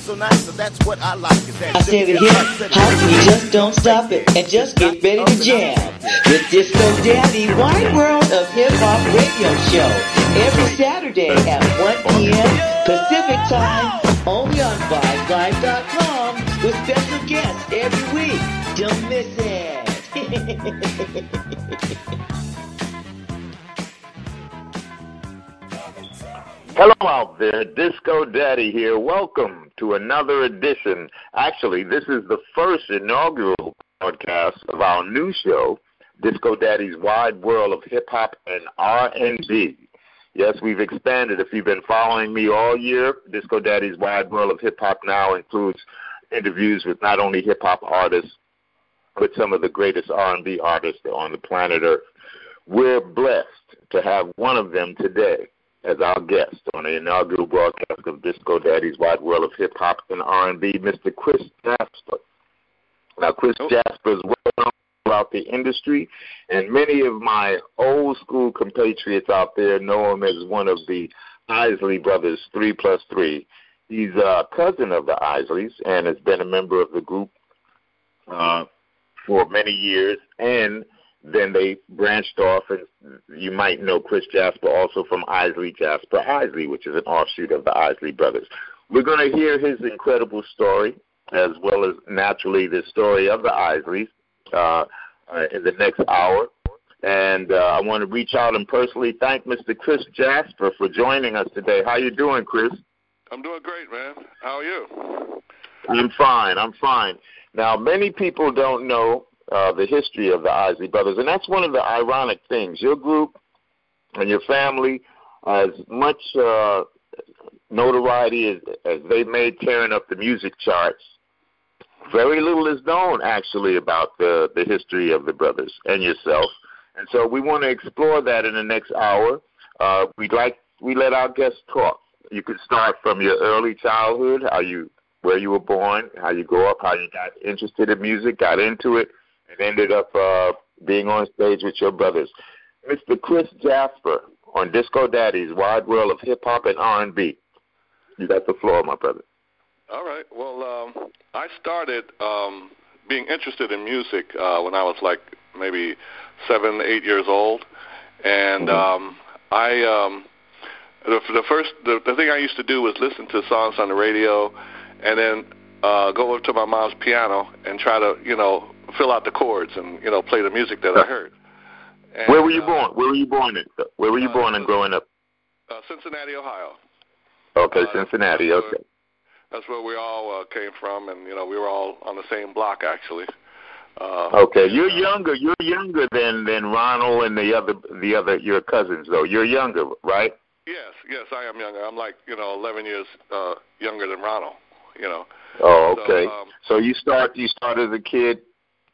so nice, so that's what I like. Is that I said it here, how you just don't stop it and just get ready to jam with Disco Daddy, Wide World of Hip Hop Radio Show every Saturday at 1 p.m. Pacific Time, only on VibeLive.com with special guests every week. Don't miss it. Hello out there, Disco Daddy here. Welcome to another edition. Actually, this is the first inaugural broadcast of our new show, Disco Daddy's Wide World of Hip Hop and R&B. Yes, we've expanded. If you've been following me all year, Disco Daddy's Wide World of Hip Hop now includes interviews with not only hip hop artists, but some of the greatest R&B artists on the planet Earth. We're blessed to have one of them today as our guest on the inaugural broadcast of Disco Daddy's Wide World of Hip Hop and R&B, Mr. Chris Jasper. Now, Chris oh. Jasper is well known throughout the industry, and many of my old school compatriots out there know him as one of the Isley brothers, three plus three. He's a cousin of the Isleys and has been a member of the group uh, for many years and then they branched off, and you might know Chris Jasper also from Isley Jasper Isley, which is an offshoot of the Isley brothers. We're going to hear his incredible story, as well as naturally the story of the Isleys, uh, uh, in the next hour. And uh, I want to reach out and personally thank Mr. Chris Jasper for joining us today. How you doing, Chris? I'm doing great, man. How are you? I'm fine. I'm fine. Now, many people don't know uh, the history of the Isley Brothers. And that's one of the ironic things. Your group and your family, as much uh, notoriety as, as they made tearing up the music charts, very little is known actually about the, the history of the brothers and yourself. And so we want to explore that in the next hour. Uh, we'd like we let our guests talk. You can start from your early childhood, how you where you were born, how you grew up, how you got interested in music, got into it, and ended up uh, being on stage with your brothers. Mr. Chris Jasper on Disco Daddy's Wide World of Hip Hop and R&B. You got the floor, my brother. All right. Well, um, I started um, being interested in music uh, when I was like maybe seven, eight years old, and mm-hmm. um, I um, the, the first the, the thing I used to do was listen to songs on the radio, and then uh, go over to my mom's piano and try to you know fill out the chords and you know play the music that I heard. And, Where were you uh, born? Where were you born in? Where were you uh, born and growing up? Uh, Cincinnati, Ohio. Okay, uh, Cincinnati. That's okay. Where, that's where we all uh, came from, and you know we were all on the same block actually. Uh, okay, you're younger. You're younger than than Ronald and the other the other your cousins though. You're younger, right? Yes, yes, I am younger. I'm like you know 11 years uh, younger than Ronald. You know. Oh, okay. So, um, so you start you start as a kid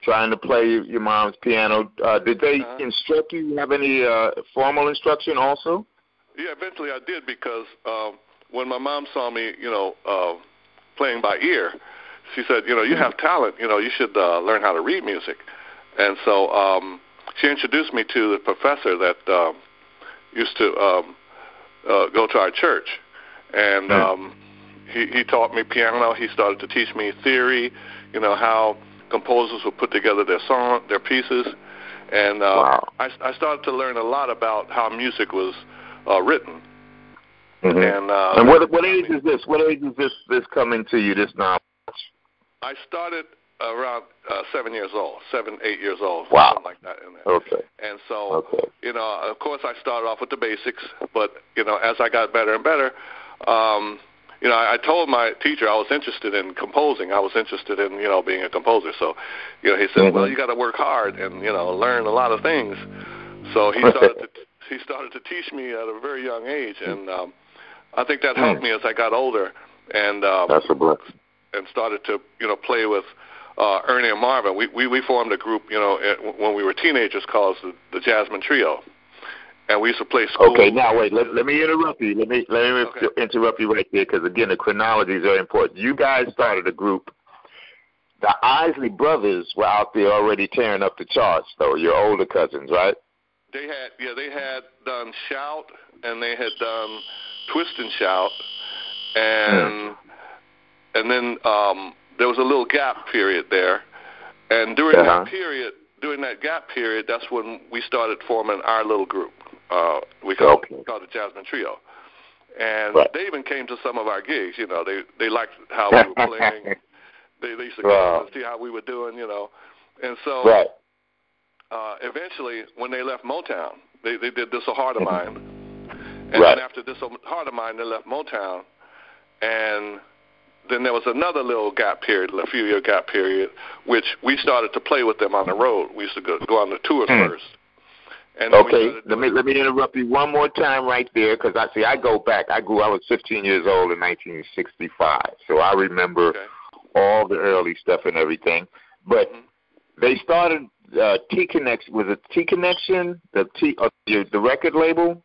trying to play your mom's piano. Uh, did they uh-huh. instruct you? Have any uh, formal instruction also? Yeah, eventually I did because um, when my mom saw me, you know, uh, playing by ear, she said, you know, you have talent. You know, you should uh, learn how to read music. And so um, she introduced me to the professor that um, used to um, uh, go to our church, and um, he he taught me piano. He started to teach me theory. You know how composers would put together their song, their pieces, and uh, wow. I, I started to learn a lot about how music was uh, written. Mm-hmm. And, uh, and what what age is this? What age is this this coming to you? This knowledge? I started around uh, seven years old, seven eight years old, wow. something like that. In there. Okay. And so, okay. you know, of course, I started off with the basics, but you know, as I got better and better, um, you know, I, I told my teacher I was interested in composing. I was interested in, you know, being a composer. So, you know, he said, mm-hmm. "Well, you got to work hard and you know learn a lot of things." So he started to he started to teach me at a very young age, and um, I think that helped mm. me as I got older and um, that's a blessing. And started to you know play with uh, Ernie and Marvin. We we we formed a group, you know, when we were teenagers called the, the Jasmine Trio and we used to play school. Okay, now wait. Let, let me interrupt you. Let me let me okay. interrupt you right there because again, the chronology is very important. You guys started a group. The Isley brothers were out there already tearing up the charts, though. Your older cousins, right? They had yeah, they had done shout and they had done twist and shout, and mm. and then um, there was a little gap period there, and during Uh-huh. that period, during that gap period, that's when we started forming our little group. Uh, we called, Okay. called it Jasmine Trio, and Right. they even came to some of our gigs. You know, they they liked how we were playing. They, they used to come Wow. and see how we were doing. You know, and so right. uh, eventually, when they left Motown, they, they did this a heart of mine. And Right. then after this heart of mine, they left Motown. And then there was another little gap period, a few year gap period, which we started to play with them on the road. We used to go, go on the tours Hmm. first. And Okay, let me let me interrupt you one more time right there because I see I go back. I grew. I was 15 years old in 1965, so I remember Okay. all the early stuff and everything. But Mhm. they started uh, T Connection. Was it T Connection? The T uh, the record label?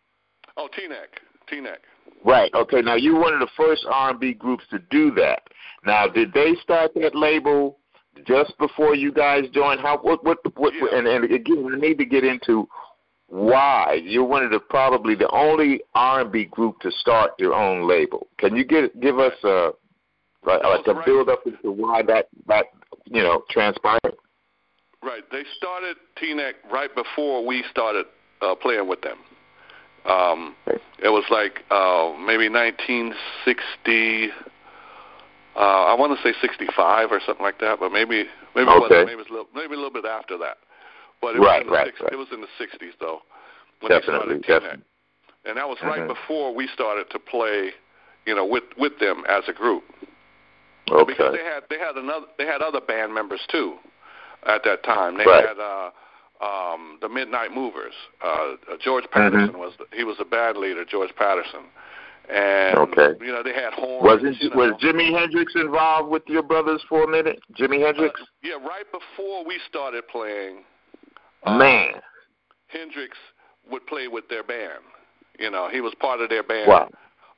Oh, T-Neck. T-Neck. Right. Okay. Now you were one of the first R&B groups to do that. Now, did they start that label just before you guys joined? How? What? What? what Yeah. And, and again, I need to get into why you're one of the probably the only R&B group to start your own label. Can you get give us a like, like a build up into why that that you know transpired? Right. They started T-Neck right before we started uh, playing with them. Um, Okay. it was like uh, maybe 1960. Uh, I want to say 65 or something like that, but maybe maybe it wasn't. Maybe it was a little, maybe a little bit after that. But it Right, was in the right, 60s. right. It was in the 60s though when Definitely, they started definitely. and that was right Mhm. before we started to play, you know, with with them as a group Okay. because they had they had another they had other band members too at that time. They Right. had uh um the Midnight Movers. Uh, uh George Mm-hmm. Patterson was the, he was the band leader, George Patterson. And Okay. you know, they had horns. Wasn't you know. was Jimi Hendrix involved with your brothers for a minute? Jimi Hendrix, Uh, yeah, right before we started playing uh, man. Hendrix would play with their band. You know, he was part of their band. Wow.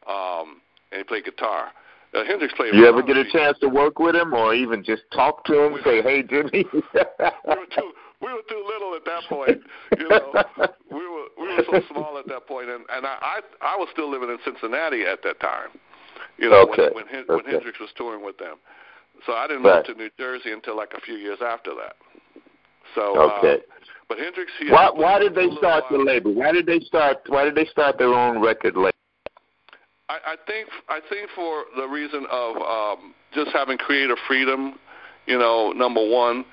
Um and he played guitar. Uh, Hendrix played You ever get a chance to work with him, or even just talk to him? We- Say, "Hey, Jimi." we were too we were too little at that point. You know, we were we were so small at that point, and and I I, I was still living in Cincinnati at that time. You know, Okay, when when, Hen- when okay. Hendrix was touring with them. So I didn't Right. move to New Jersey until like a few years after that. So Okay. uh, but Hendrix, he why why did they us a little start the label? Why did they start? Why did they start their own record label? I, I think I think for the reason of um, just having creative freedom, you know, number one,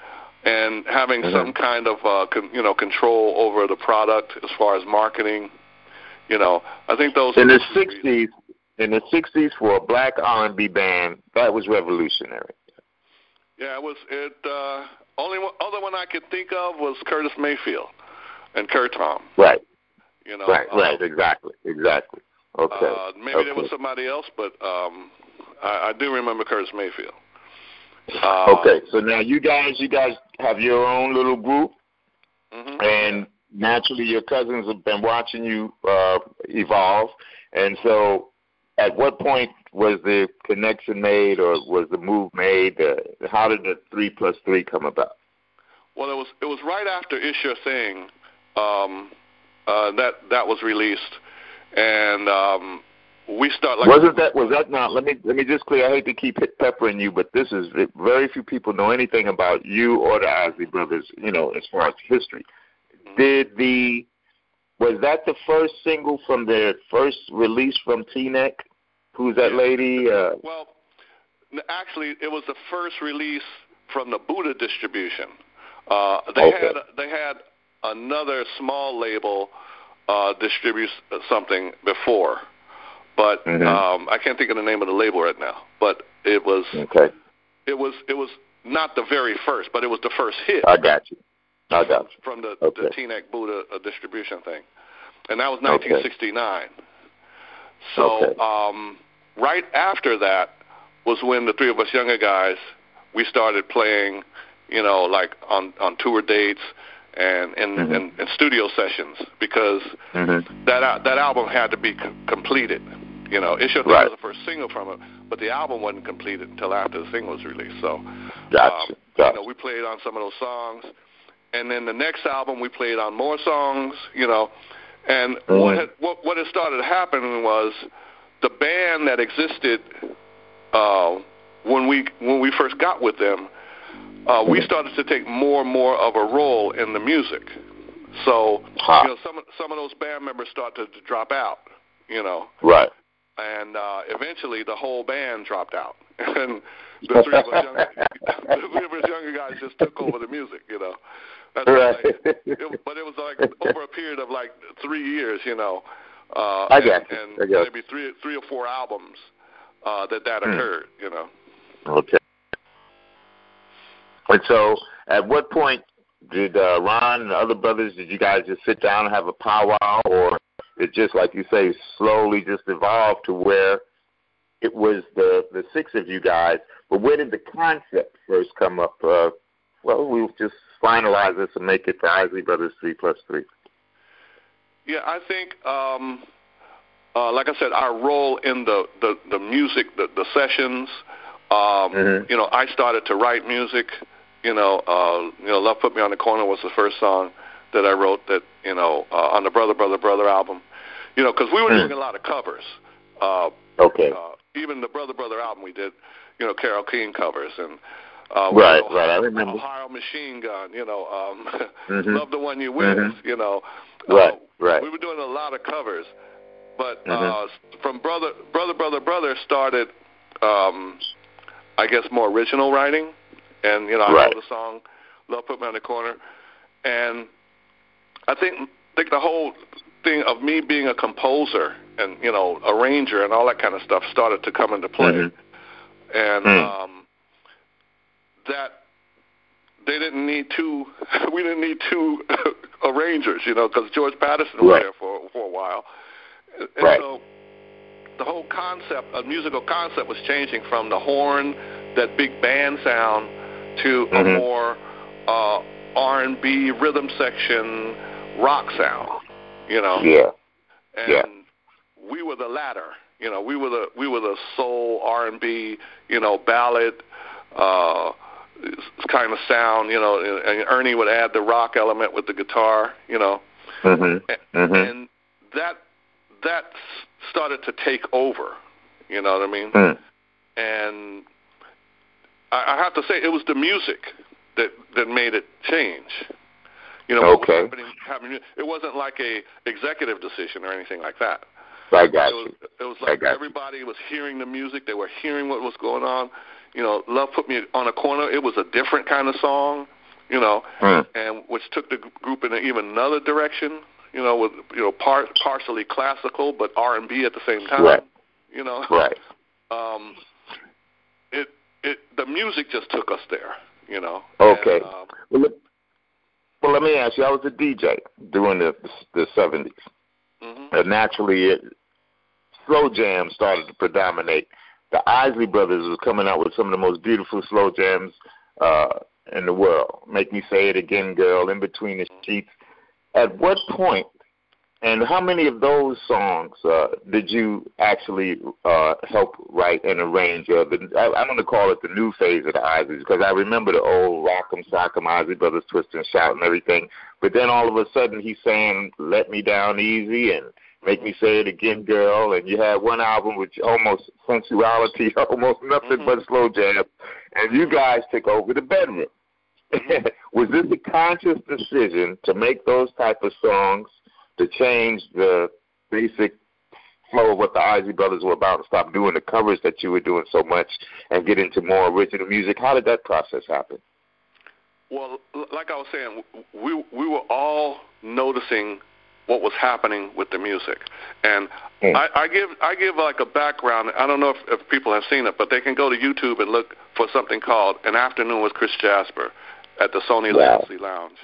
and having Mhm. some kind of uh, con, you know control over the product as far as marketing. You know, I think those In the '60s, in the '60s, for a black R&B band, that was revolutionary. Yeah, it was it. Uh, only one, other one I could think of was Curtis Mayfield and Curtom. Right, You know, right, right. Exactly, exactly. Okay. Uh, maybe okay. there was somebody else, but um, I, I do remember Curtis Mayfield. Uh, okay, so now you guys, you guys have your own little group, mhm. and naturally your cousins have been watching you uh, evolve. And so, at what point was the connection made, or was the move made? Uh, how did the three plus three come about? Well, it was it was right after Is Your Thing um, uh, that that was released, and um, we start like Wasn't that was that now? Let me let me just clear. I hate to keep peppering you, but this is very few people know anything about you or the Isley brothers. You know, as far as history. Did the was that the first single from their first release from T Neck? Who's that lady? Uh, Well, actually, it was the first release from the Buddah distribution. Uh, they Okay. had they had another small label uh, distribute something before, but Mhm. um, I can't think of the name of the label right now. But it was okay, it was it was not the very first, but it was the first hit I got you. I got you. from the Okay. the T-Neck Buddah uh, distribution thing, and that was Okay. 1969. So Okay. um, right after that was when the three of us younger guys we started playing, you know, like on on tour dates and in Mhm. and, and studio sessions because hmm that that album had to be com- completed. You know, It's Your Thing Right. was the first single from it, but the album wasn't completed until after the single was released. So Gotcha. um, gotcha. you know, we played on some of those songs, and then the next album we played on more songs. You know, and Mhm. what had, what what had started happening was the band that existed uh, when we when we first got with them, uh, we started to take more and more of a role in the music. So Huh. you know, some of- some of those band members started to drop out. You know, Right. and uh, eventually the whole band dropped out, and the three of us younger, the three of us younger guys just took over the music. You know, That's Right. like, it, but it was like over a period of like three years. You know, uh, I and, got you. and I got maybe three three or four albums uh, that that Hmm. occurred. You know. Okay. And so, at what point did uh, Ron and other brothers, did you guys just sit down and have a powwow, or it just, like you say, slowly just evolved to where it was the the six of you guys? But where did the concept first come up? Uh, well, we'll just finalize this and make it the Isley Brothers three plus three. Yeah, I think, um, uh, like I said, our role in the the, the music, the, the sessions. Um, Mhm. You know, I started to write music. You know, uh, you know, "Love Put Me on the Corner" was the first song that I wrote. That you know, uh, on the "Brother, Brother, Brother" album. You know, because we were Mm. doing a lot of covers. Uh, Okay. uh, even the "Brother, Brother" album, we did. You know, Carole King covers and. Uh, Right, did right, I Ohio- remember. Ohio Machine Gun, you know, um, Mhm. love the one you with, Mhm. you know. Right, Uh, right. We were doing a lot of covers, but Mhm. uh, from brother, brother, brother, brother started, um, I guess, more original writing, and you know, I Right. wrote the song "Love Put Me on the Corner," and I think think the whole thing of me being a composer and you know arranger and all that kind of stuff started to come into play, Mhm. and Mm. um, that they didn't need two. We didn't need two arrangers, you know, because George Patterson was Right. there for for a while, and, Right. so the whole concept, a musical concept, was changing from the horn, that big band sound, to a Mhm. more uh, R&B rhythm section rock sound, you know. Yeah. And Yeah. we were the latter. You know, we were the we were the soul R and B, you know, ballad uh kind of sound, you know, and, Ernie would add the rock element with the guitar, you know. Mhm. Mhm. And that that started to take over, you know what I mean? Mm. And I, I have to say it was the music that that made it change. You know, what was Okay. happening, happening, it wasn't like a executive decision or anything like that. I got It was, you. it was like got you. everybody was hearing the music. They were hearing what was going on. You know, Love Put Me on a Corner. It was a different kind of song, you know, Mm. and which took the group in even another direction. You know, with you know part partially classical but R and B at the same time. Right. You know, Right. um, it it the music just took us there. You know. Okay. And, um, Well, let, well, let me ask you. I was a DJ during the the seventies, mhm. and naturally, it, slow jams started to predominate. The Isley Brothers was coming out with some of the most beautiful slow jams uh, in the world. Make me say it again, girl. In between the sheets. At what point, and how many of those songs uh, did you actually uh, help write and arrange? Uh, the, I, I'm going to call it the new phase of the Isleys because I remember the old Rock'em Sock'em Isley Brothers twist and shout and everything. But then all of a sudden he's saying "Let Me Down Easy" and "Make Me Say It Again, Girl," and you had one album with almost sensuality, almost nothing Mhm. but slow jam, and you guys took over the bedroom. Was this a conscious decision to make those type of songs to change the basic flow of what the Isley Brothers were about and stop doing the covers that you were doing so much and get into more original music? How did that process happen? Well, like I was saying, we we were all noticing what was happening with the music, and Hmm. I, I give I give like a background. I don't know if, if people have seen it, but they can go to YouTube and look for something called "An Afternoon with Chris Jasper" at the Sony Wow. Legacy Lounge,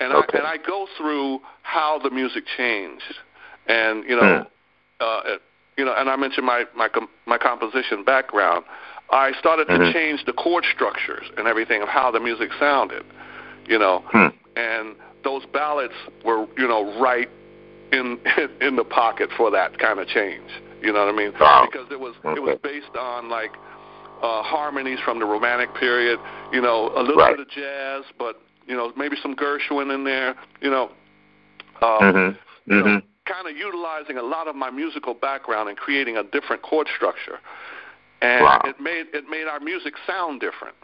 and Okay. I and I go through how the music changed, and you know, uh, you know, and I mentioned my my com- my composition background. I started to Mhm. change the chord structures and everything of how the music sounded, you know, Hmm. and those ballads were, you know, right in in the pocket for that kind of change. You know what I mean? Wow. Because it was Okay. it was based on like uh harmonies from the romantic period, you know, a little Right. bit of jazz, but you know, maybe some Gershwin in there, you know. Um, Mhm. you know, kind of utilizing a lot of my musical background and creating a different chord structure. and Wow. it made it made our music sound different.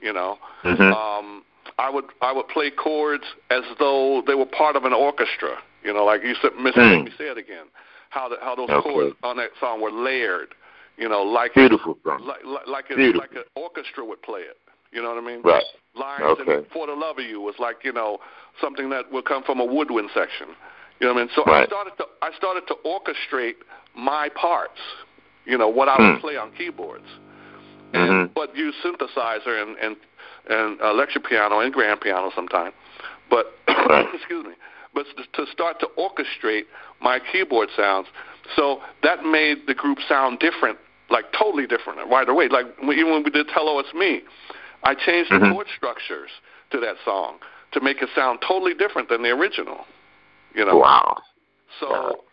You know, Mhm. um, I would I would play chords as though they were part of an orchestra. You know, like you said. Hmm. Me Say It Again. How the, how those Okay. chords on that song were layered. You know, like Beautiful song. like like like, it, Beautiful. like an orchestra would play it. You know what I mean? Right. Lines Okay. in For the Love of You was like you know something that would come from a woodwind section. You know what I mean? So I started to I started to orchestrate my parts. You know what I would Hmm. play on keyboards, and but use synthesizer and and and electric piano and grand piano sometime. But excuse me. But to start to orchestrate my keyboard sounds, so that made the group sound different, like totally different right away. Like even when we did "Hello, It's Me," I changed the Mhm. chord structures to that song to make it sound totally different than the original. You know. Wow. So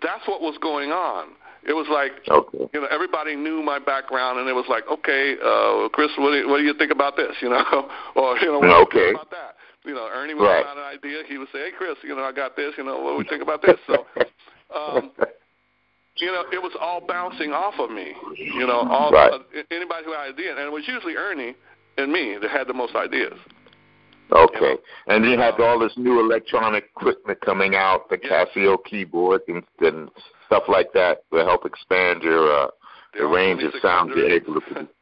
that's what was going on. It was like Okay. you know everybody knew my background, and it was like, okay, uh, Chris, what do, you, what do you think about this? You know, or you know, what do you Okay. think about that? You know, Ernie would Right. have an idea. He would say, hey, Chris, you know, I got this. You know, what do you think about this? So, um, you know, it was all bouncing off of me. You know, all Right. uh, anybody who had an idea, and it was usually Ernie and me that had the most ideas. Okay. And you had all this new electronic equipment coming out, the Yeah. Casio keyboard and, and stuff like that to help expand your uh, the range of sound you're able to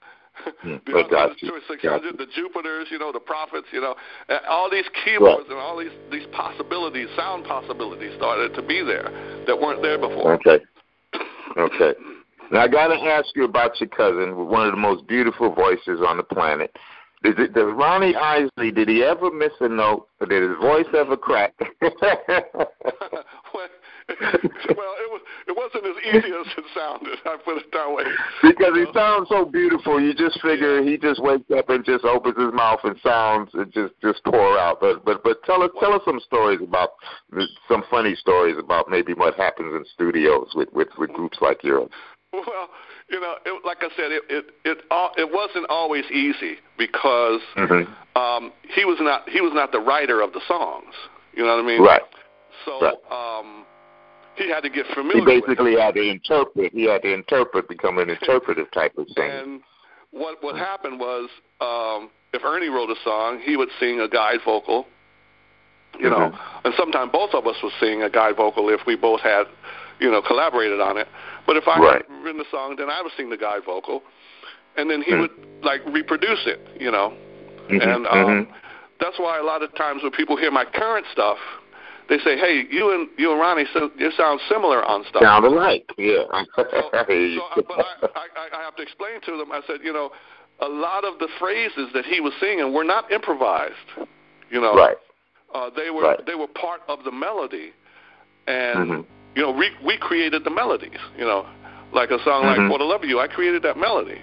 Hmm, the got you. 600, the Jupiters, you know, the Prophets, you know, all these keyboards and all these these possibilities, sound possibilities started to be there that weren't there before. Okay. Okay. Now I got to ask you about your cousin, one of the most beautiful voices on the planet. Did, it, did Ronnie Isley? Did he ever miss a note? Or did his voice ever crack? well, it was it wasn't as easy as it sounded. I put it that way. because he sounds so beautiful, you just figure he just wakes up and just opens his mouth and sounds and just just pour out. But but but tell us tell us some stories about some funny stories about maybe what happens in studios with with, with groups like yours. Well, you know, it, like I said, it it it, all, it wasn't always easy because Mhm. um, he was not he was not the writer of the songs. You know what I mean? Right. So Right. um, he had to get He familiar. with it. basically had to interpret. He had to interpret, become an interpretive type of thing. And what what happened was, um, if Ernie wrote a song, he would sing a guide vocal. You know, Mhm. and sometimes both of us would sing a guide vocal if we both had, you know, collaborated on it. But if I Right. had written the song, then I would sing the guide vocal, and then he Mhm. would like reproduce it. You know, Mhm, and um, mhm. that's why a lot of times when people hear my current stuff, they say, "Hey, you and you and Ronnie, so you sound similar on stuff." sound alike. Yeah. So, so I, but I, I, I have to explain to them. I said, you know, a lot of the phrases that he was singing were not improvised. You know, right. uh, they were Right. they were part of the melody, and Mhm. you know, we we created the melodies. You know, like a song Mhm. like "What the Love You," I created that melody.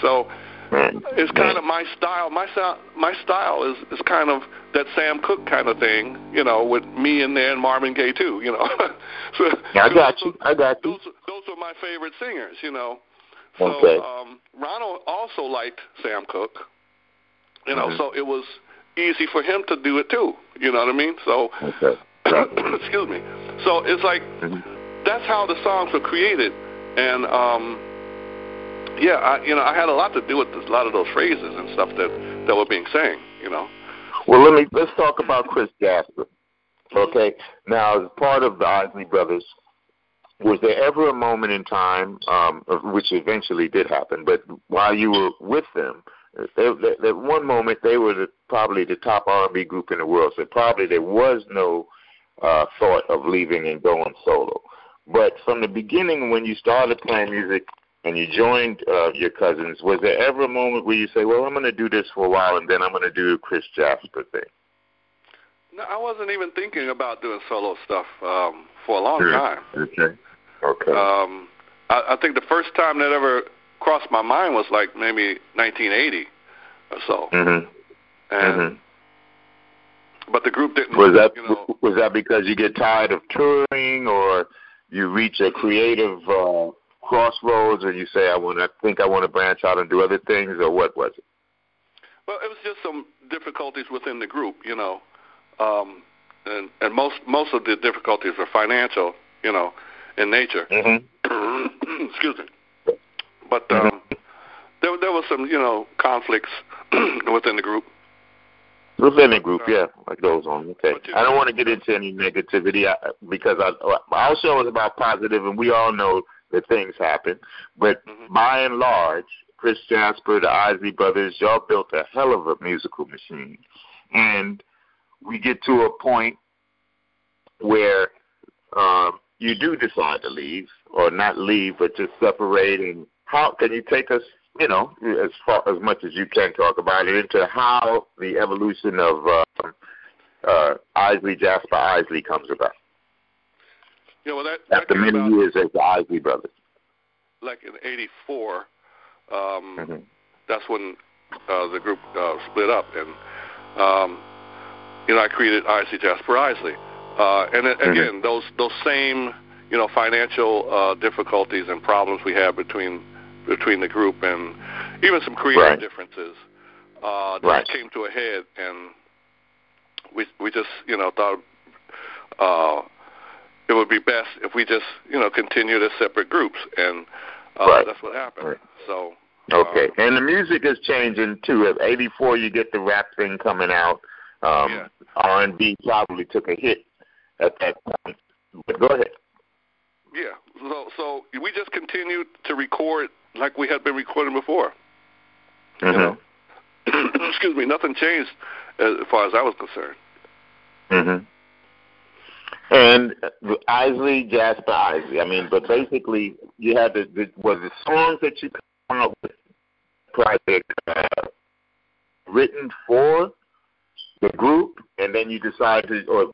So. It's kind of my style. My sound, my style is is kind of that Sam Cooke kind of thing. You know, with me in there and Marvin Gaye too. You know, so I got you. I got you. those those were my favorite singers, you know. So Okay. um Ronald also liked Sam Cooke. You know, Mhm. so it was easy for him to do it too. You know what I mean? So Okay. Excuse me. So it's like Mhm. that's how the songs were created and um yeah, I you know, I had a lot to do with a lot of those phrases and stuff that that were being sang, you know. Well, let me let's talk about Chris Jasper. Okay. Now, as part of the Isley Brothers, was there ever a moment in time, um, which eventually did happen, but while you were with them, there one moment they were the, probably the top R&B group in the world, so probably there was no uh, thought of leaving and going solo. But from the beginning, when you started playing music and you joined uh, your cousins, was there ever a moment where you say, "Well, I'm going to do this for a while, and then I'm going to do the Chris Jasper thing"? No, I wasn't even thinking about doing solo stuff um for a long time. Okay. Okay. Um, I, I think the first time that ever crossed my mind was like maybe 1980 or so, mhm. and Mhm. but the group didn't. Was that you know, was that because you get tired of touring, or you reach a creative uh, crossroads, and you say, "I want to think I want to branch out and do other things," or what was it? well, it was just some difficulties within the group, you know, um, and and most most of the difficulties were financial, you know, in nature. Mm-hmm. Excuse me. But um, there there was some you know conflicts within the group. Within the group, yeah, it goes on. Okay, I don't want to get into any negativity because I, our show is about positive, and we all know that things happen. But mm-hmm. by and large, Chris Jasper, the Isley Brothers, y'all built a hell of a musical machine, and we get to a point where um, you do decide to leave, or not leave, but just separate. And how can you take us, you know, as far as much as you can talk about it, into how the evolution of uh, uh, Isley Jasper Isley comes about? Yeah, well, that, that after many about, years as the Isley brothers. Like in '84, um, mm-hmm. that's when uh, the group uh, split up, and um, you know I created Isley Jasper Isley, uh, and it, mm-hmm. again those those same you know financial uh, difficulties and problems we had between between the group and even some creative right. differences uh, that right. came to a head, and we we just you know thought. Uh, it would be best if we just you know continued as separate groups, and uh, right. that's what happened. Right. So okay, uh, and the music is changing too. At '84, you get the rap thing coming out. Um, yeah. R&B probably took a hit at that point. But go ahead. Yeah. So so we just continued to record like we had been recording before. Mm-hmm. You know? Excuse me. Nothing changed as far as I was concerned. Mhm. And Isley, Jasper Isley. I mean, but basically, you had the, the was the songs that you come up with project uh, written for the group, and then you decide to, or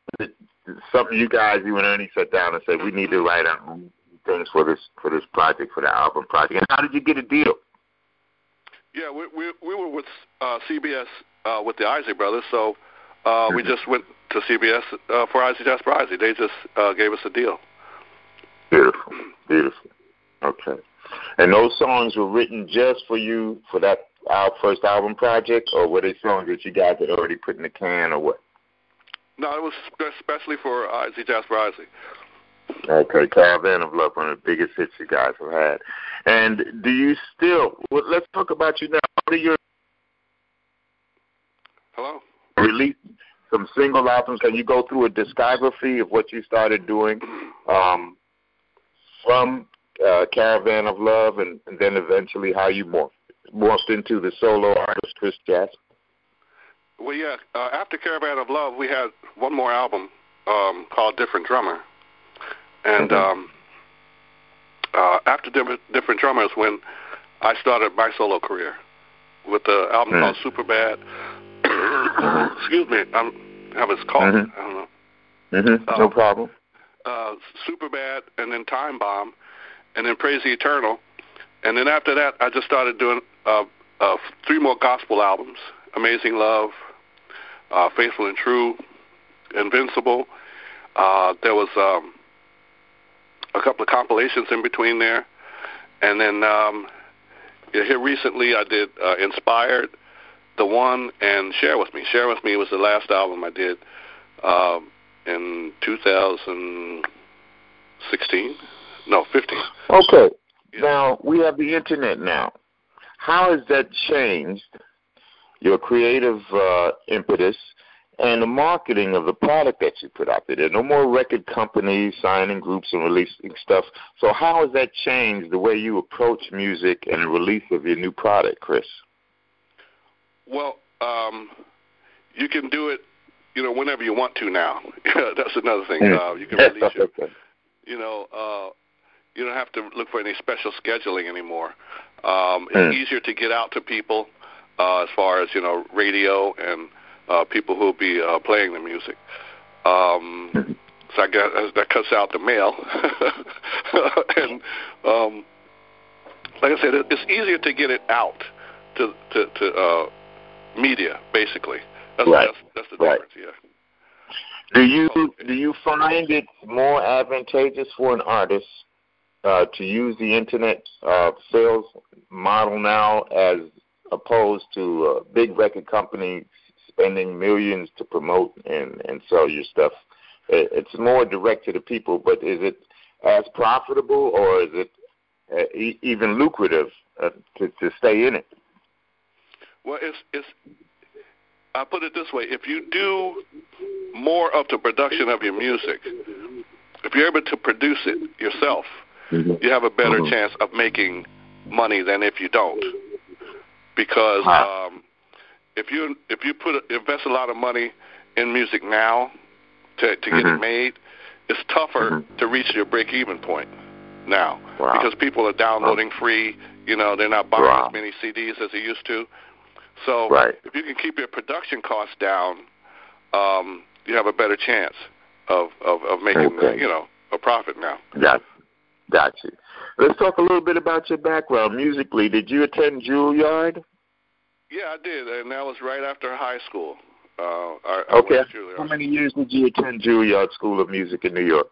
something you guys, you and Ernie sat down and said, we need to write our things for this for this project, for the album project. And how did you get a deal? Yeah, we we, we were with uh, CBS uh, with the Isley Brothers, so uh, we just went to CBS uh, for Jasper Isley. They just uh, gave us a deal. Beautiful, beautiful. Okay, and those songs were written just for you for that our first album project, or were they songs that you guys had already put in the can, or what? No, it was especially for Isley Jasper Isley. Okay, Caravan of Love, one of the biggest hits you guys have had. And do you still? Well, let's talk about you now. What are your hello? Release some single albums. Can you go through a discography of what you started doing um, from uh, Caravan of Love, and, and then eventually how you morphed, morphed into the solo artist Chris Jasper? Well, yeah. Uh, after Caravan of Love, we had one more album um, called Different Drummer, and mm-hmm. um, uh, after different, different Drummers, when I started my solo career with the album mm-hmm. called Super Bad. Excuse me, I'm having a cough. Mm-hmm. I don't know. Mm-hmm. Uh, no problem. Uh, Super Bad, and then Time Bomb, and then Praise the Eternal, and then after that, I just started doing uh, uh, three more gospel albums: Amazing Love, uh, Faithful and True, Invincible. Uh, there was um, a couple of compilations in between there, and then um, yeah, here recently I did uh, Inspired, the one, and Share with Me. Share with Me was the last album I did um, in 2016. No, 15. Okay. Yeah. Now we have the internet now. How has that changed your creative uh, impetus and the marketing of the product that you put out there. There are no more record companies signing groups and releasing stuff. So how has that changed the way you approach music and the release of your new product, Chris? Well, um, you can do it, you know, whenever you want to now. That's another thing. Uh, you can release your, you know, uh, you don't have to look for any special scheduling anymore. Um, it's mm. easier to get out to people uh, as far as you know, radio and uh, people who will be uh, playing the music. Um, so I guess that cuts out the mail. and um, like I said, it's easier to get it out to to, to uh, media, basically. That's, right. that's, that's the right. Yeah. Do you do you find it more advantageous for an artist uh, to use the internet uh, sales model now as opposed to a big record company spending millions to promote and and sell your stuff. It's more direct to the people, but is it as profitable or is it uh, e- even lucrative uh, to to stay in it? Well, it's it's. I put it this way: if you do more of the production of your music, if you're able to produce it yourself, mm-hmm. you have a better mm-hmm. chance of making money than if you don't. Because um, if you if you put invest a lot of money in music now to to get mm-hmm. it made, it's tougher mm-hmm. to reach your break even point now wow. because people are downloading wow. free. You know, they're not buying wow. as many CDs as they used to. So right. if you can keep your production costs down, um, you have a better chance of of, of making okay. you know a profit now. Got, got you. Let's talk a little bit about your background musically. Did you attend Juilliard? Yeah, I did, and that was right after high school. Uh, I, okay. I How many years did you attend Juilliard School of Music in New York?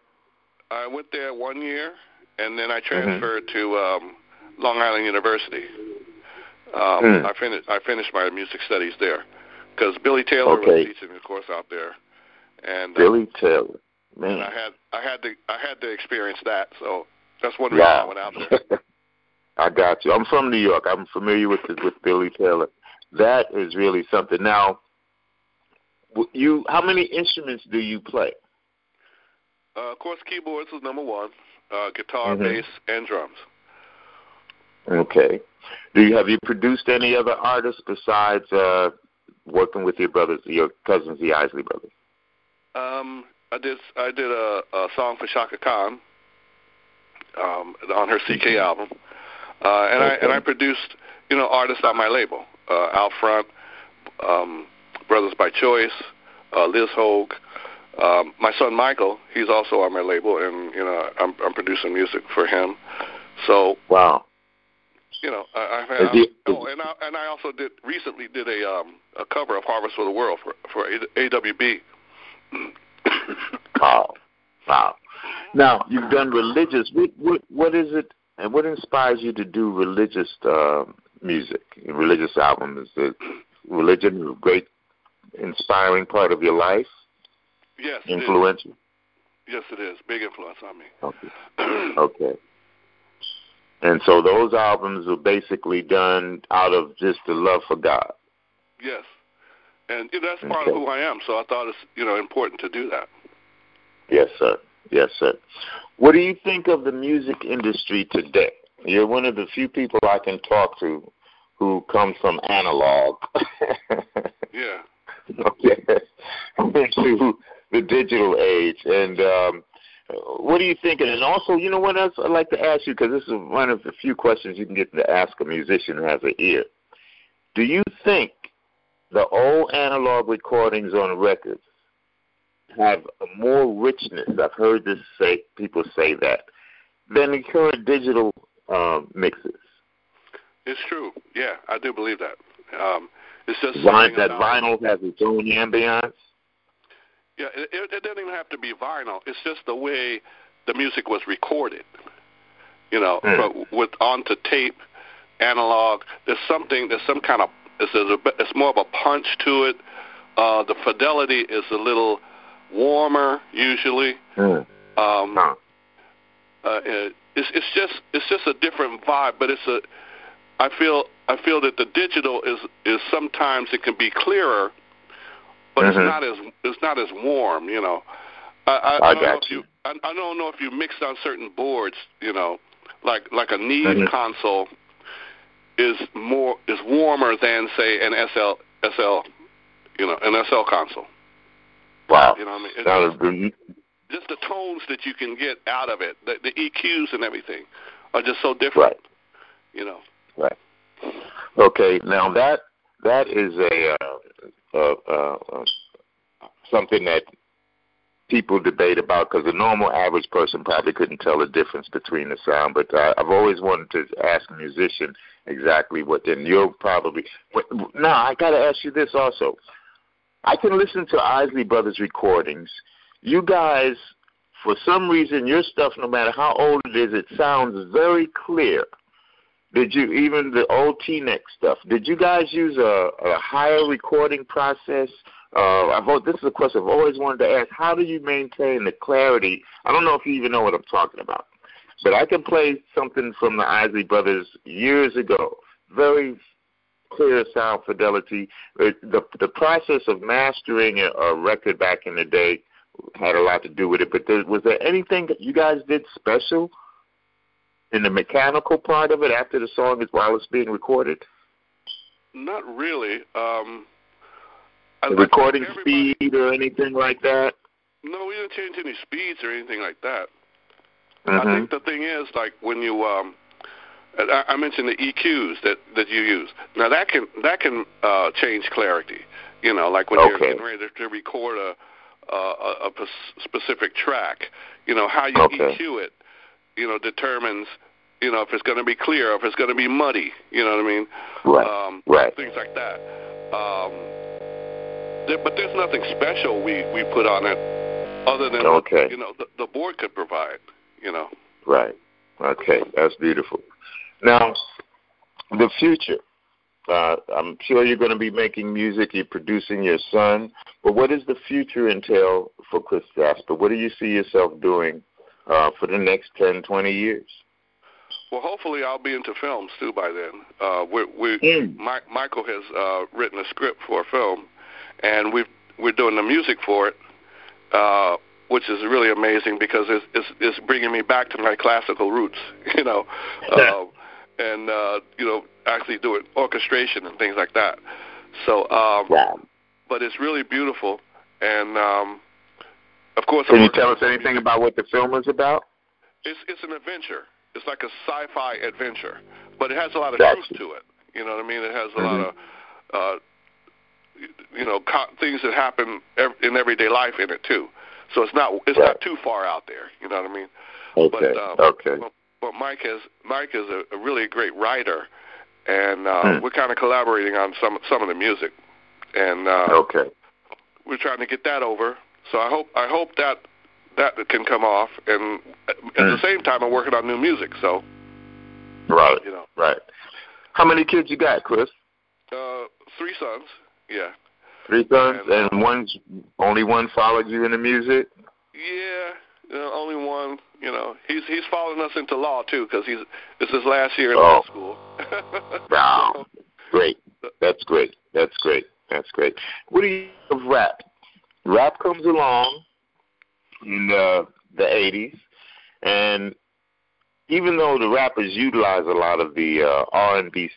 I went there one year, and then I mm-hmm. transferred mm-hmm. to um, Long Island University. Um, mm. I finished I finished my music studies there because Billy Taylor okay. was teaching, of course, out there. And uh, Billy Taylor, man, and I had I had to I had to experience that, so that's one reason I went out there. I got you. I'm from New York. I'm familiar with with Billy Taylor. That is really something. Now, you how many instruments do you play? Uh, of course, keyboards is number one. Uh, guitar, mm-hmm. bass, and drums. Okay. Do you have you produced any other artists besides uh, working with your brothers, your cousins, the Isley brothers? Um, I did. I did a, a song for Chaka Khan um, on her CK mm-hmm. album, uh, and okay. I and I produced you know artists on my label, uh, Out Front, um, Brothers by Choice, uh, Liz Hogue. Um, my son Michael, he's also on my label, and you know I'm, I'm producing music for him. So wow, you know I, I've had. He, oh, and I and I also did recently did a um, a cover of Harvest for the World for for AWB. wow, wow. Now you've done religious. What what what is it, and what inspires you to do religious uh, music, religious albums? Is it religion a great inspiring part of your life? Yes. Influential. Yes, it is. Big influence on me. Okay. okay. And so those albums were basically done out of just the love for God. Yes. And that's part okay. of who I am, so I thought it's you know important to do that. Yes, sir. Yes, sir. What do you think of the music industry today? You're one of the few people I can talk to who comes from analog. yeah. Okay. Into the digital age, and um, what do you think? And also, you know what else I'd like to ask you because this is one of the few questions you can get to ask a musician who has an ear. Do you think the old analog recordings on records have more richness. I've heard this say people say that than the current digital um, mixes. It's true. Yeah, I do believe that. Um, it's just Vine, that vinyl has its own ambiance. Yeah, it, it doesn't even have to be vinyl. It's just the way the music was recorded. You know, mm. with onto tape, analog. There's something. There's some kind of it's, a, it's more of a punch to it. Uh, the fidelity is a little warmer usually. Mm. Um, huh. uh, it's it's just it's just a different vibe, but it's a. I feel I feel that the digital is is sometimes it can be clearer, but mm-hmm. it's not as it's not as warm. You know, I, I, I, I got you. you I, I don't know if you mixed on certain boards. You know, like like a Neve mm-hmm. console is more is warmer than say an SL SL you know an SL console. Wow, you know what I mean? It's that just, is just the tones that you can get out of it, the, the EQs and everything are just so different. Right. You know. Right. Okay. Now that that is a uh, uh, uh, uh something that people debate about because the normal average person probably couldn't tell the difference between the sound. But uh, I've always wanted to ask a musician exactly what. Then you'll probably now I got to ask you this also. I can listen to Isley Brothers recordings. You guys, for some reason, your stuff, no matter how old it is, it sounds very clear. Did you even the old T-Neck stuff? Did you guys use a, a higher recording process? Uh, I've, this is a question I've always wanted to ask. How do you maintain the clarity? I don't know if you even know what I'm talking about. But I can play something from the Isley Brothers years ago. Very clear sound fidelity. Uh, the the process of mastering a, a record back in the day had a lot to do with it. But there, was there anything that you guys did special in the mechanical part of it after the song is while it's being recorded? Not really. Um, the recording speed or anything like that? No, we didn't change any speeds or anything like that. Mm-hmm. I think the thing is like when you um I, I mentioned the EQs that that you use. Now that can that can uh change clarity. You know, like when okay. you're getting ready to, to record a a, a specific track, you know, how you okay. EQ it, you know, determines you know if it's going to be clear, or if it's going to be muddy. You know what I mean? Right. Um, right. Things like that. Um, there, but there's nothing special we we put on it other than okay. you know the, the board could provide. You know. Right. Okay, that's beautiful. Now, the future. Uh, I'm sure you're going to be making music. You're producing your son. But what does the future entail for Chris Jasper? What do you see yourself doing uh, for the next 10, 20 years? Well, hopefully I'll be into films too by then. Uh, we, we, Mm. Mi- Michael has uh, written a script for a film, and we we're doing the music for it, uh, which is really amazing because it's, it's it's bringing me back to my classical roots, you know, uh, and uh, you know actually doing orchestration and things like that. So, um, Wow. but it's really beautiful, and um, of course, Can you tell us anything about what the film is about? It's it's an adventure. It's like a sci-fi adventure, but it has a lot of Gotcha. truth to it. You know what I mean? It has a Mhm. lot of uh, you know co- things that happen ev- in everyday life in it too. So it's not it's Right. not too far out there. You know what I mean? Okay. But, um, okay. But, but Mike is Mike is a, a really great writer, and uh, Hmm. we're kind of collaborating on some some of the music, and uh, Okay. we're trying to get that over. So I hope I hope that that can come off, and at the same time I'm working on new music. So Right. you know, Right. How many kids you got, Chris? uh, three sons. Yeah, Three sons, And, and one's only one followed you in the music. yeah. You know, only one. You know, he's he's following us into law too because he's this is last year in Oh. law school. Wow. Great. That's great. That's great. That's great. What do you think of rap? Rap comes along in uh, the '80s, and even though the rappers utilize a lot of the uh, R&B,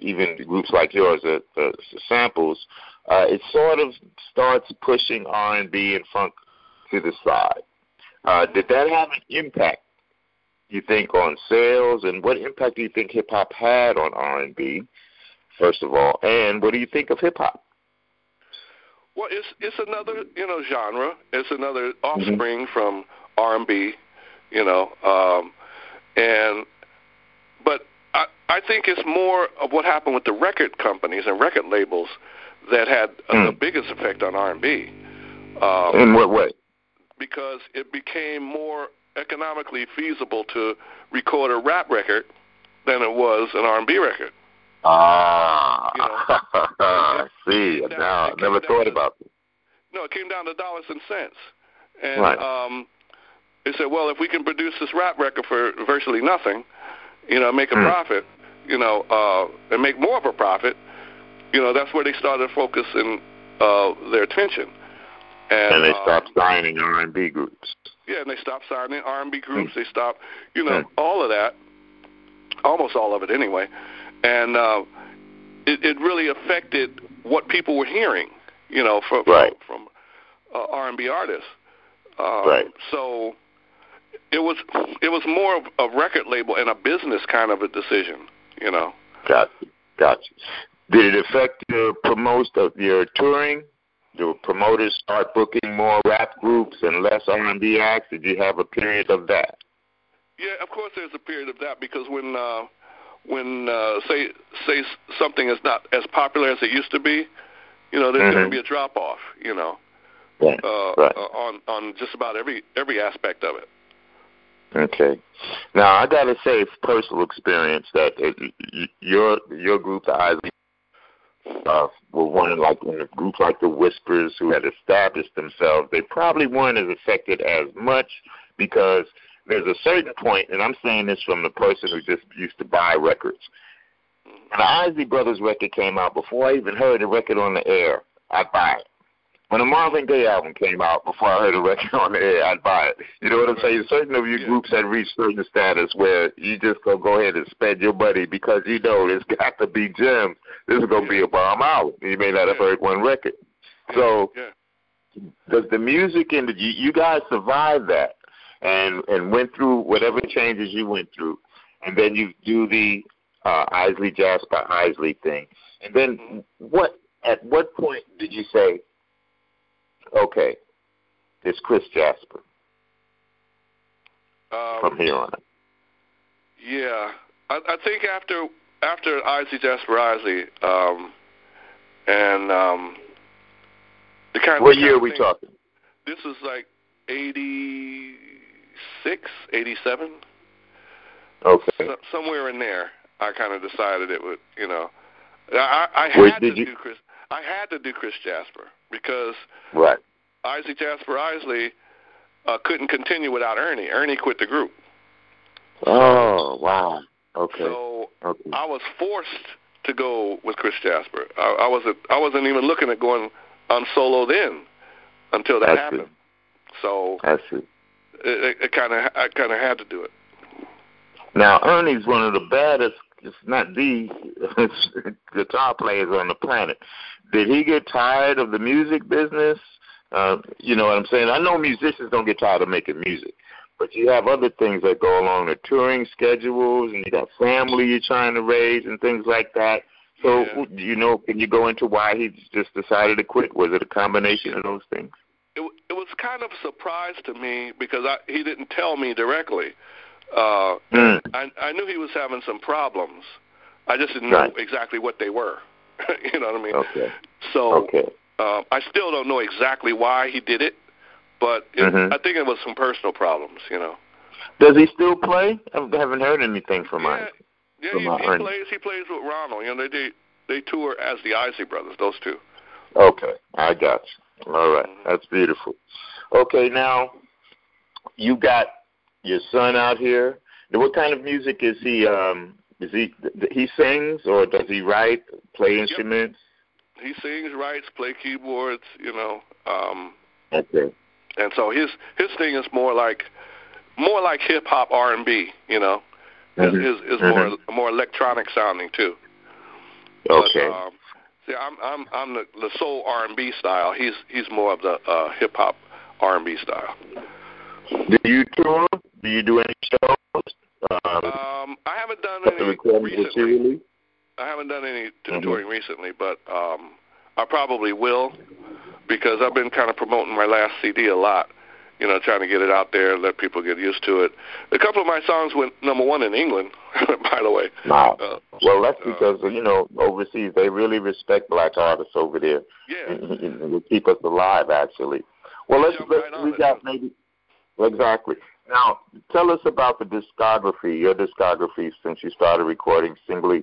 even groups like yours, uh, samples, uh, it sort of starts pushing R&B and funk to the side. Uh, did that have an impact, you think, on sales, and what impact do you think hip hop had on R&B? First of all, and what do you think of hip hop? Well, it's it's another you know genre. It's another offspring from R and B, you know, um, and but I I think it's more of what happened with the record companies and record labels that had uh, the Mm. biggest effect on R and B. Um, In what way? because it became more economically feasible to record a rap record than it was an R&B record. Ah, You I see. Down- Now, I never thought to- about this. No, it came down to dollars and cents. And Right. um, they said, well, if we can produce this rap record for virtually nothing, you know, make a Hmm. profit, you know, uh, and make more of a profit, you know, that's where they started focusing uh, their attention. And, And they um, stopped signing R&B groups. Yeah, and they stopped signing R&B groups. They stopped, you know, all of that, almost all of it anyway. And uh, it, it really affected what people were hearing, you know, from Right. from, from uh, R&B artists. Um, Right. So it was it was more of a record label and a business kind of a decision, you know. Gotcha. Gotcha. Did it affect your promote of your touring? Do promoters start booking more rap groups and less R&B acts? Did you have a period of that? Yeah, of course there's a period of that because when uh when uh say say something is not as popular as it used to be, you know, there's going Mhm. to be a drop off, you know, Right. uh, right. uh on on just about every every aspect of it. Okay. Now I gotta say, personal experience that uh, y- y- your your group, the Isley, uh, were one of like in a group like the Whispers who had established themselves. They probably weren't as affected as much because there's a certain point, and I'm saying this from the person who just used to buy records. When the Isley Brothers record came out, before I even heard the record on the air, I'd buy it. When the Marvin Gaye album came out, before I heard a record on the air, I'd buy it. You know what I'm saying? Certain of your Yeah. groups had reached certain status where you just go go ahead and spend your money because you know there's got to be gems. This is going to be a bomb album. You may not have Yeah. heard one record. So yeah. does the music and the, you, you guys survived that and and went through whatever changes you went through, and then you do the uh, Isley Jasper Isley thing, and then what? At what point did you say, okay, it's Chris Jasper Um, from here on? Yeah, I, I think after after Isley Jasper Isley, um, and um, the kind. What the year are we thing- talking? This is like eighty six, eighty seven, Okay. so, somewhere in there. I kind of decided it would, you know, I, I had did to you- do Chris. I had to do Chris Jasper because Right. Isley Jasper Isley uh, couldn't continue without Ernie. Ernie quit the group, Oh wow. Okay. so okay. I was forced to go with Chris Jasper. I, I wasn't I wasn't even looking at going on solo then until that I see. happened. So I see. It, kind of I kind of had to do it. Now Ernie's one of the baddest, if not the guitar players on the planet. Did he get tired of the music business? Uh, you know what I'm saying? I know musicians don't get tired of making music, but you have other things that go along the touring schedules, and you got family you're trying to raise and things like that. So, Yeah. you know, can you go into why he just decided to quit? Was it a combination of those things? It, it was kind of a surprise to me because I, he didn't tell me directly. Uh, Mm. I, I knew he was having some problems. I just didn't Right. know exactly what they were. you know what I mean? Okay. So Okay. uh, I still don't know exactly why he did it, but it, Mhm. I think it was some personal problems. You know. Does he still play? I haven't heard anything from yeah, him. yeah. from, He, he Ernie. plays. He plays with Ronald. You know, they they, they tour as the Isley Brothers. Those two. Okay, I got you. All right, that's beautiful. Okay, now you got your son out here. What kind of music is he? Um, is he he sings or does he write, play instruments? He sings, writes, play keyboards. You know. Um, Okay. and so his his thing is more like more like hip hop R and B, you know. His Mhm. his is Mhm. more more electronic sounding too. Okay. But, um, see, I'm I'm I'm the, the soul R and B style. He's he's more of the uh, hip hop R and B style. do you tour? Do you do any shows? Um, Um, I haven't done any recordings that you recently. I haven't done any Mhm. touring recently, but um, I probably will because I've been kind of promoting my last CD a lot. You know, trying to get it out there, let people get used to it. A couple of my songs went number one in England, by the way. Wow. Uh, Well, that's uh, because you know overseas they really respect black artists over there. yeah, it will keep us alive actually. Well let's, Jump let's right we it. got maybe exactly. Now tell us about the discography, your discography since you started recording singly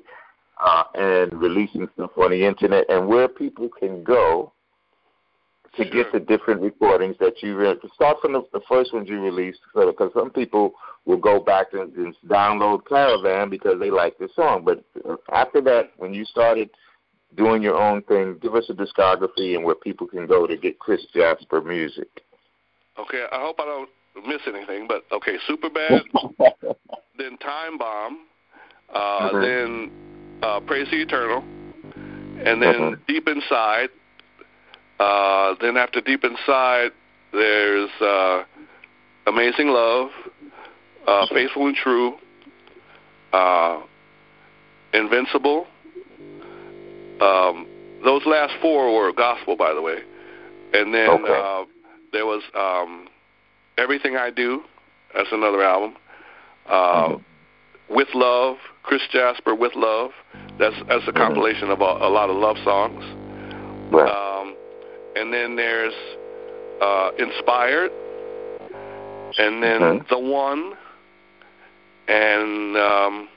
uh, and releasing stuff on the internet and where people can go to Sure. get the different recordings that you re- start from the, the first ones you released because some people will go back and, and download Caravan because they like the song but uh, after that when you started doing your own thing, give us a discography and where people can go to get Chris Jasper music. Okay, I hope I don't miss anything, but okay, Super Bad, then Time Bomb, uh, Mhm. then uh, Praise the Eternal, and then Mhm. Deep Inside. Uh, then after Deep Inside, there's uh, Amazing Love, uh, Faithful and True, uh, Invincible. Um, those last four were gospel, by the way. And then Okay. uh, there was um, Everything I Do. That's another album. Uh, Mhm. With Love, Chris Jasper with Love. That's that's a Mhm. compilation of a, a lot of love songs. Right. Um, and then there's uh, Inspired, and then Mhm. The One, and um,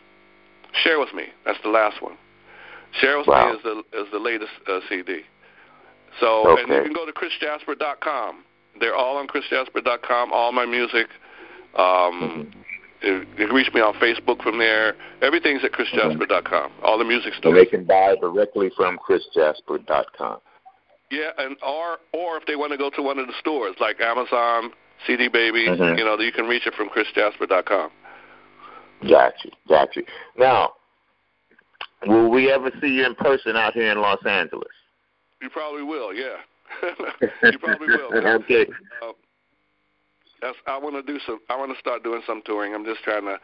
Share with Me. That's the last one. Share with Wow. Me is the is the latest uh, CD. So and you can go to chrisjasper.com. They're all on chrisjasper.com. All my music, Um, you can reach me on Facebook from there. Everything's at chrisjasper.com. All the music stuff. And they can buy directly from chrisjasper.com. Yeah, and or or if they want to go to one of the stores like Amazon, CD Baby, Mhm. you know, you can reach it from chrisjasper.com. Got you, got you. Now, will we ever see you in person out here in Los Angeles? You probably will, yeah. you probably will. okay. Uh, that's, I want to do some. I want to start doing some touring. I'm just trying to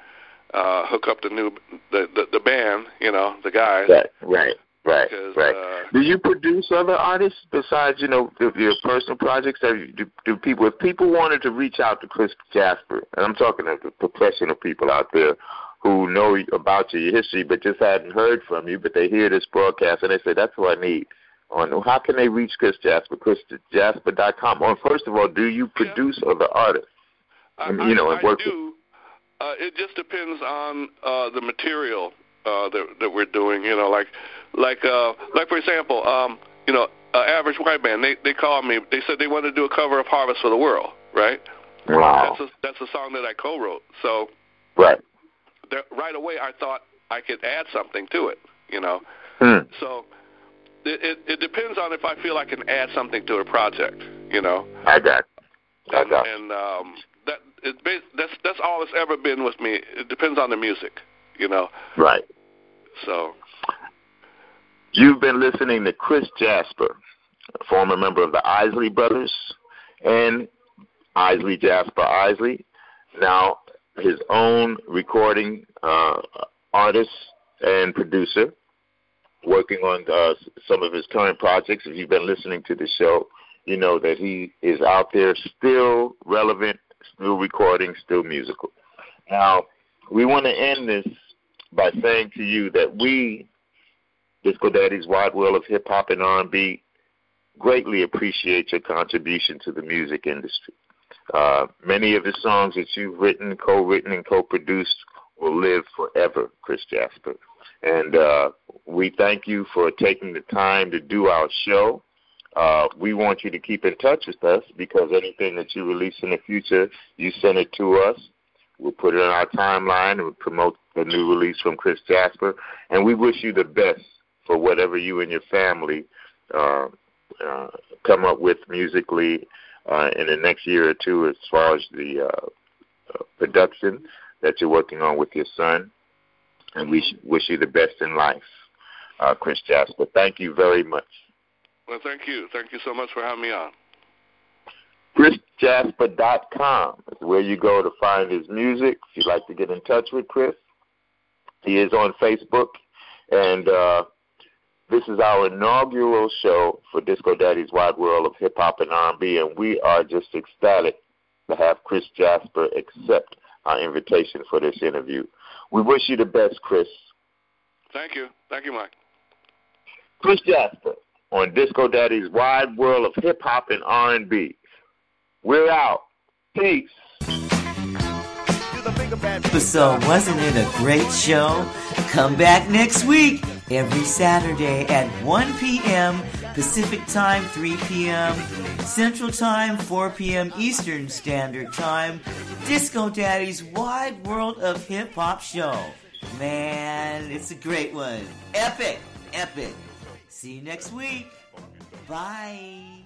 uh, hook up the new the, the the band. You know, the guys. Right, right, right, Because, right. uh, do you produce other artists besides you know your personal projects? Have you, do, do people if people wanted to reach out to Chris Jasper, and I'm talking to the professional people out there who know about your history but just hadn't heard from you, but they hear this broadcast and they say that's what I need. On how can they reach Chris Jasper? ChrisJasper.com. Or first of all, do you produce other artists? I, you know, I, and work I do. Uh, it just depends on uh, the material uh, that that we're doing. You know, like like uh, like for example, um, you know, uh, Average White Band. They they called me. They said they wanted to do a cover of Harvest for the World. Right. Wow. That's a, that's a song that I co-wrote. So Right. there, right away, I thought I could add something to it. You know. Hmm. So it, it it depends on if I feel I can add something to a project. You know. I got. I and, got. and um, that it, that's that's all it's ever been with me. It depends on the music, you know. Right. So You've been listening to Chris Jasper, former member of the Isley Brothers, and Isley Jasper Isley, now his own recording uh, artist and producer, working on uh, some of his current projects. If you've been listening to the show, you know that he is out there still relevant, still recording, still musical. Now, we want to end this by saying to you that we Disco Daddy's Wide World of Hip Hop and R&B greatly appreciate your contribution to the music industry. Uh, many of the songs that you've written, co-written, and co-produced will live forever, Chris Jasper. And uh, we thank you for taking the time to do our show. Uh, we want you to keep in touch with us because anything that you release in the future, you send it to us. We'll put it on our timeline and we'll promote the new release from Chris Jasper. And we wish you the best for whatever you and your family uh, uh, come up with musically uh, in the next year or two as far as the uh, uh, production that you're working on with your son. And we sh- wish you the best in life, uh, Chris Jasper. Thank you very much. well, thank you, thank you so much for having me on. ChrisJasper.com is where you go to find his music. If you'd like to get in touch with Chris, he is on Facebook. And uh, this is our inaugural show for Disco Daddy's Wide World of Hip Hop and R&B, and we are just ecstatic to have Chris Jasper accept our invitation for this interview. We wish you the best, Chris. Thank you, thank you, Mike. Chris Jasper on Disco Daddy's Wide World of Hip Hop and R&B. We're out. Peace. So wasn't it a great show? Come back next week, every Saturday at 1 p.m. Pacific Time, 3 p.m. Central Time, 4 p.m. Eastern Standard Time. Disco Daddy's Wide World of Hip Hop Show. Man, it's a great one. Epic, epic. See you next week. Bye.